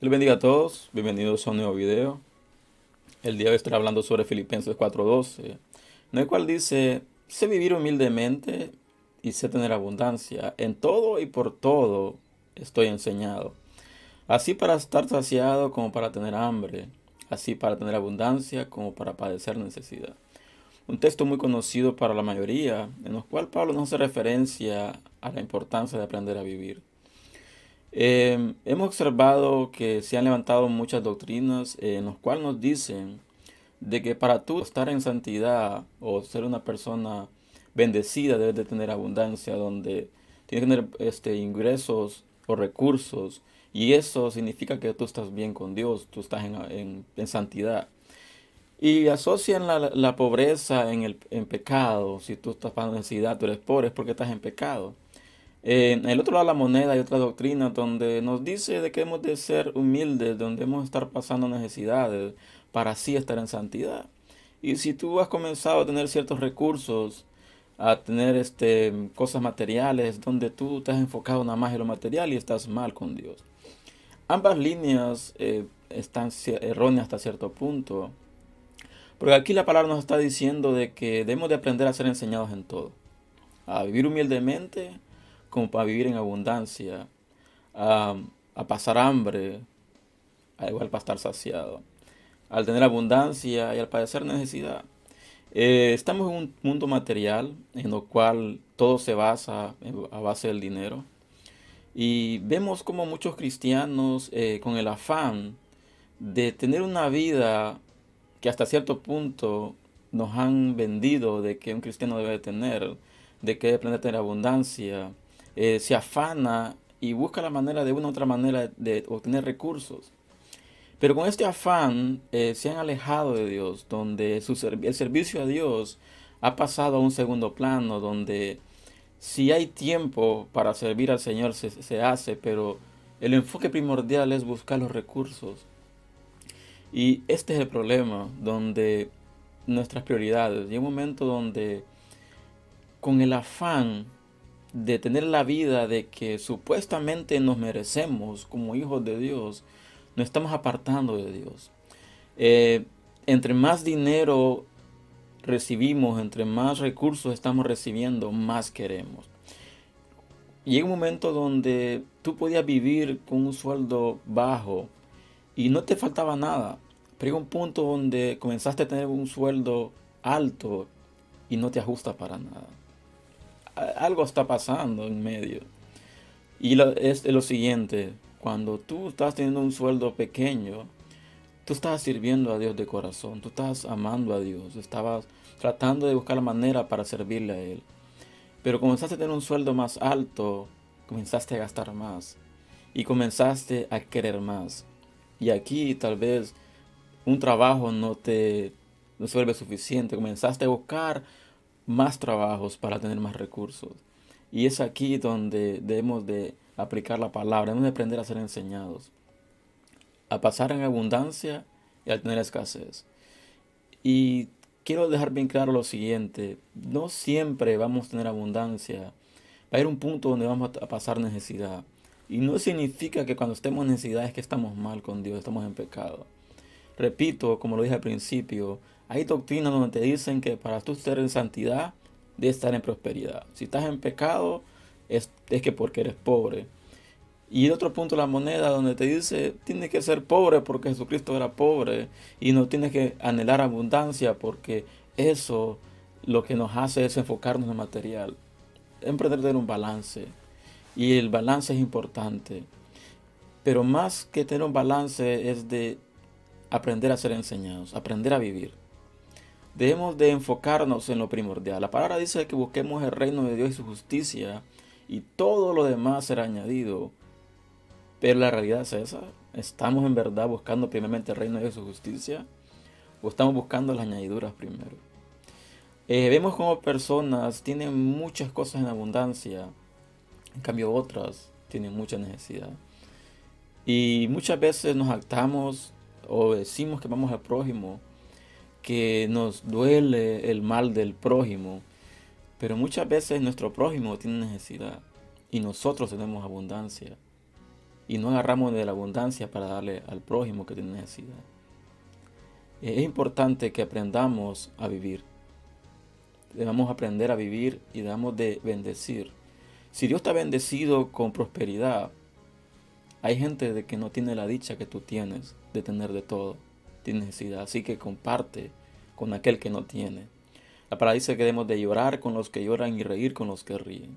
Dios bendiga a todos, bienvenidos a un nuevo video. El día de hoy estaré hablando sobre Filipenses 4:12, en el cual dice, sé vivir humildemente y sé tener abundancia. En todo y por todo estoy enseñado. Así para estar saciado como para tener hambre, así para tener abundancia como para padecer necesidad. Un texto muy conocido para la mayoría, en el cual Pablo nos hace referencia a la importancia de aprender a vivir. Eh, hemos observado que se han levantado muchas doctrinas en las cuales nos dicen de que para tú estar en santidad o ser una persona bendecida debes de tener abundancia, donde tienes que tener este, ingresos o recursos y eso significa que tú estás bien con Dios, tú estás en, en, santidad. Y asocian la, la pobreza en el en pecado. Si tú estás pasando necesidad, tú eres pobre, es porque estás en pecado. En el otro lado de la moneda hay otra doctrina donde nos dice de que hemos de ser humildes, donde hemos de estar pasando necesidades para así estar en santidad. Y si tú has comenzado a tener ciertos recursos, a tener este, cosas materiales, donde tú te has enfocado nada más en lo material y estás mal con Dios. Ambas líneas eh, están erróneas hasta cierto punto. Porque aquí la palabra nos está diciendo de que debemos de aprender a ser enseñados en todo. A vivir humildemente, como para vivir en abundancia, a, pasar hambre, a igual para estar saciado, al tener abundancia y al padecer necesidad. Eh, estamos en un mundo material en el cual todo se basa a base del dinero. Y vemos como muchos cristianos eh, con el afán de tener una vida que hasta cierto punto nos han vendido de que un cristiano debe tener, de que debe tener abundancia, eh, se afana y busca la manera de una u otra manera de obtener recursos. Pero con este afán eh, se han alejado de Dios, donde el servicio a Dios ha pasado a un segundo plano, donde si hay tiempo para servir al Señor se, se hace, pero el enfoque primordial es buscar los recursos. Y este es el problema, donde nuestras prioridades, y un momento donde con el afán de tener la vida de que supuestamente nos merecemos como hijos de Dios, nos estamos apartando de Dios. Eh, entre más dinero recibimos, entre más recursos estamos recibiendo, más queremos. Llega un momento donde tú podías vivir con un sueldo bajo y no te faltaba nada. Pero llega un punto donde comenzaste a tener un sueldo alto y no te ajusta para nada algo está pasando en medio. Y es lo siguiente, cuando tú estás teniendo un sueldo pequeño, tú estás sirviendo a Dios de corazón, tú estás amando a Dios, estabas tratando de buscar la manera para servirle a Él. Pero comenzaste a tener un sueldo más alto, comenzaste a gastar más y comenzaste a querer más. Y aquí tal vez un trabajo no te no suficiente, comenzaste a buscar más trabajos para tener más recursos. Y es aquí donde debemos de aplicar la palabra, debemos de aprender a ser enseñados, a pasar en abundancia y a tener escasez. Y quiero dejar bien claro lo siguiente, no siempre vamos a tener abundancia, va a haber un punto donde vamos a pasar necesidad. Y no significa que cuando estemos en necesidad es que estamos mal con Dios, estamos en pecado. Repito, como lo dije al principio, hay doctrinas donde te dicen que para tú estar en santidad, debes estar en prosperidad. Si estás en pecado, es, que porque eres pobre. Y otro punto la moneda donde te dice, tienes que ser pobre porque Jesucristo era pobre y no tienes que anhelar abundancia porque eso lo que nos hace es enfocarnos en el material. Emprender un balance. Y el balance es importante. Pero más que tener un balance es de aprender a ser enseñados, aprender a vivir. Debemos de enfocarnos en lo primordial. La palabra dice que busquemos el reino de Dios y su justicia y todo lo demás será añadido. Pero la realidad es esa. ¿Estamos en verdad buscando primeramente el reino de Dios y su justicia? ¿O estamos buscando las añadiduras primero? Eh, vemos como personas tienen muchas cosas en abundancia, en cambio otras tienen mucha necesidad. Y muchas veces nos actamos o decimos que vamos al prójimo, que nos duele el mal del prójimo, pero muchas veces nuestro prójimo tiene necesidad y nosotros tenemos abundancia. y no agarramos de la abundancia para darle al prójimo que tiene necesidad. Es importante que aprendamos a vivir. Debemos aprender a vivir y debemos de bendecir. Si Dios está bendecido con prosperidad, hay gente de que no tiene la dicha que tú tienes de tener de todo, necesidad. Así que comparte con aquel que no tiene. La palabra dice que debemos de llorar con los que lloran y reír con los que ríen.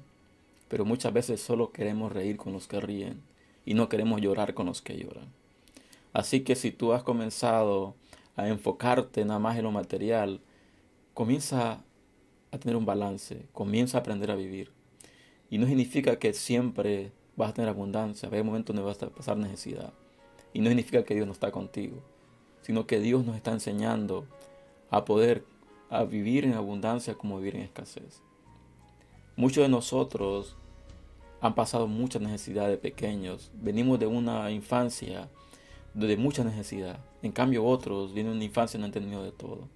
Pero muchas veces solo queremos reír con los que ríen y no queremos llorar con los que lloran. Así que si tú has comenzado a enfocarte nada más en lo material, comienza a tener un balance, comienza a aprender a vivir. Y no significa que siempre vas a tener abundancia, va a haber momentos donde vas a pasar necesidad. Y no significa que Dios no está contigo, sino que Dios nos está enseñando a poder a vivir en abundancia como vivir en escasez. Muchos de nosotros han pasado muchas necesidades pequeños, venimos de una infancia de mucha necesidad. En cambio otros vienen de una infancia y no han tenido de todo.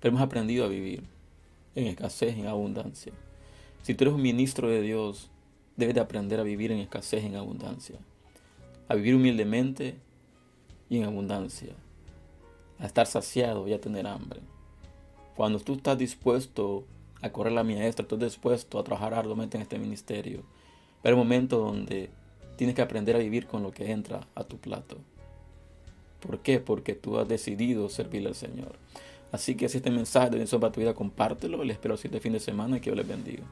Pero hemos aprendido a vivir en escasez, en abundancia. Si tú eres un ministro de Dios, debes de aprender a vivir en escasez, en abundancia. A vivir humildemente y en abundancia. A estar saciado y a tener hambre. Cuando tú estás dispuesto a correr la maestra, estás dispuesto a trabajar arduamente en este ministerio, pero hay momentos donde tienes que aprender a vivir con lo que entra a tu plato. ¿Por qué? Porque tú has decidido servirle al Señor. Así que si este mensaje de bendición para tu vida, compártelo. Les espero este fin de semana y que Dios les bendiga.